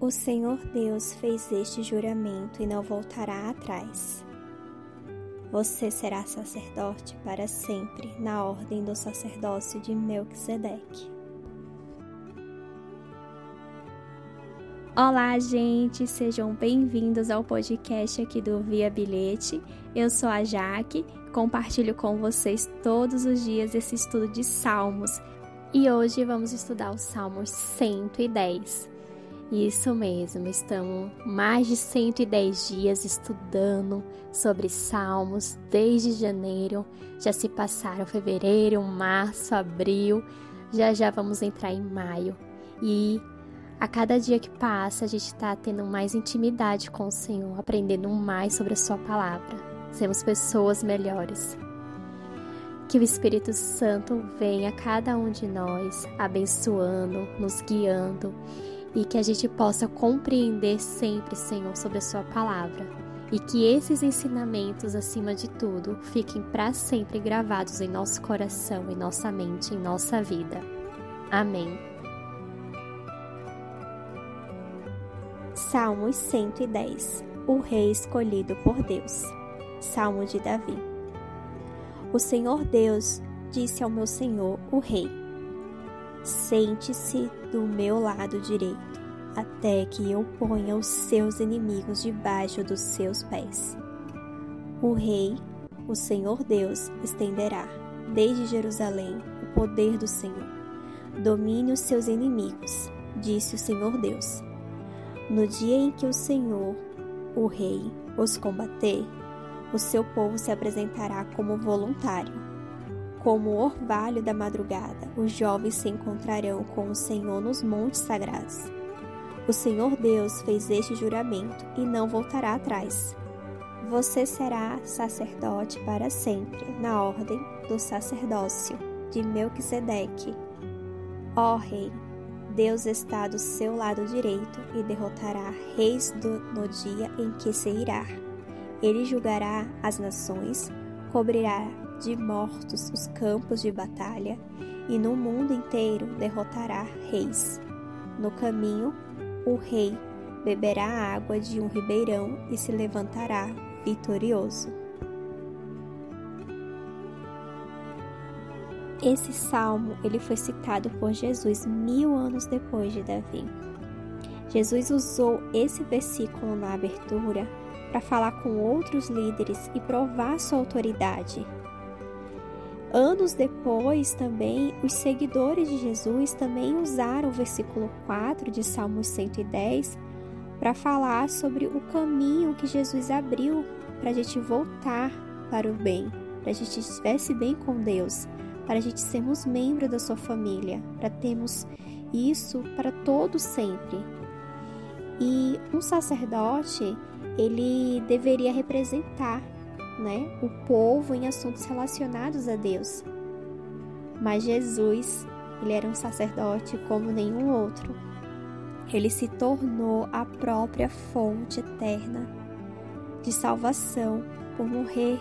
O Senhor Deus fez este juramento e não voltará atrás. Você será sacerdote para sempre, na ordem do sacerdócio de Melquisedeque. Olá, gente, sejam bem-vindos ao podcast aqui do Via Bilhete. Eu sou a Jaque, compartilho com vocês todos os dias esse estudo de Salmos e hoje vamos estudar o Salmos 110. Isso mesmo, estamos mais de 110 dias estudando sobre salmos desde janeiro. Já se passaram fevereiro, março, abril, já já vamos entrar em maio. E a cada dia que passa, a gente está tendo mais intimidade com o Senhor, aprendendo mais sobre a Sua palavra. Sermos pessoas melhores. Que o Espírito Santo venha a cada um de nós, abençoando, nos guiando e que a gente possa compreender sempre, Senhor, sobre a Sua palavra. E que esses ensinamentos, acima de tudo, fiquem para sempre gravados em nosso coração, em nossa mente, em nossa vida. Amém. Salmos 110 O Rei Escolhido por Deus. Salmo de Davi. O Senhor Deus disse ao meu Senhor, o Rei: Sente-se do meu lado direito, até que eu ponha os seus inimigos debaixo dos seus pés. O Rei, o Senhor Deus, estenderá, desde Jerusalém, o poder do Senhor. Domine os seus inimigos, disse o Senhor Deus. No dia em que o Senhor, o Rei, os combater, o seu povo se apresentará como voluntário como o orvalho da madrugada, os jovens se encontrarão com o Senhor nos montes sagrados. O Senhor Deus fez este juramento e não voltará atrás. Você será sacerdote para sempre, na ordem do sacerdócio de Melquisedeque. Ó Rei, Deus está do seu lado direito e derrotará reis do, no dia em que se irá. Ele julgará as nações, cobrirá de mortos os campos de batalha, e no mundo inteiro derrotará reis. No caminho, o rei beberá a água de um ribeirão e se levantará vitorioso. Esse salmo ele foi citado por Jesus mil anos depois de Davi. Jesus usou esse versículo na abertura para falar com outros líderes e provar sua autoridade Anos depois, também, os seguidores de Jesus também usaram o versículo 4 de Salmos 110 para falar sobre o caminho que Jesus abriu para a gente voltar para o bem, para a gente estivesse bem com Deus, para a gente sermos membro da sua família, para termos isso para todo sempre. E um sacerdote, ele deveria representar né, o povo em assuntos relacionados a Deus. Mas Jesus, ele era um sacerdote como nenhum outro. Ele se tornou a própria fonte eterna de salvação por morrer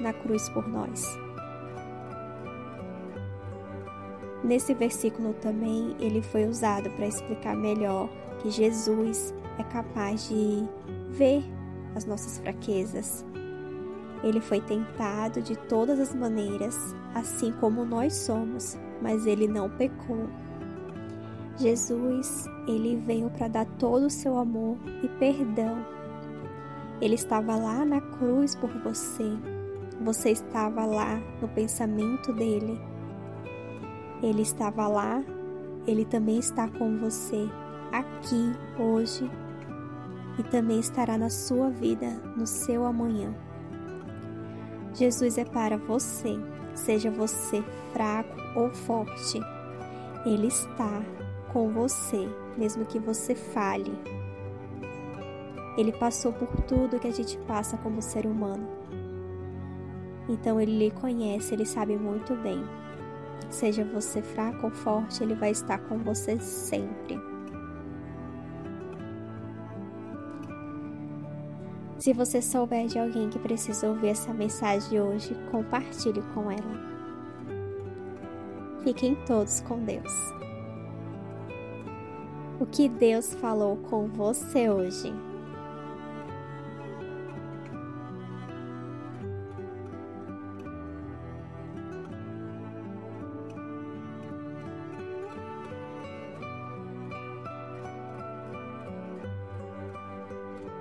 na cruz por nós. Nesse versículo também ele foi usado para explicar melhor que Jesus é capaz de ver as nossas fraquezas, ele foi tentado de todas as maneiras, assim como nós somos, mas ele não pecou. Jesus, ele veio para dar todo o seu amor e perdão. Ele estava lá na cruz por você. Você estava lá no pensamento dele. Ele estava lá, ele também está com você aqui hoje e também estará na sua vida, no seu amanhã. Jesus é para você, seja você fraco ou forte. Ele está com você, mesmo que você fale. Ele passou por tudo que a gente passa como ser humano. Então ele lhe conhece, ele sabe muito bem. Seja você fraco ou forte, ele vai estar com você sempre. Se você souber de alguém que precisa ouvir essa mensagem hoje, compartilhe com ela. Fiquem todos com Deus. O que Deus falou com você hoje?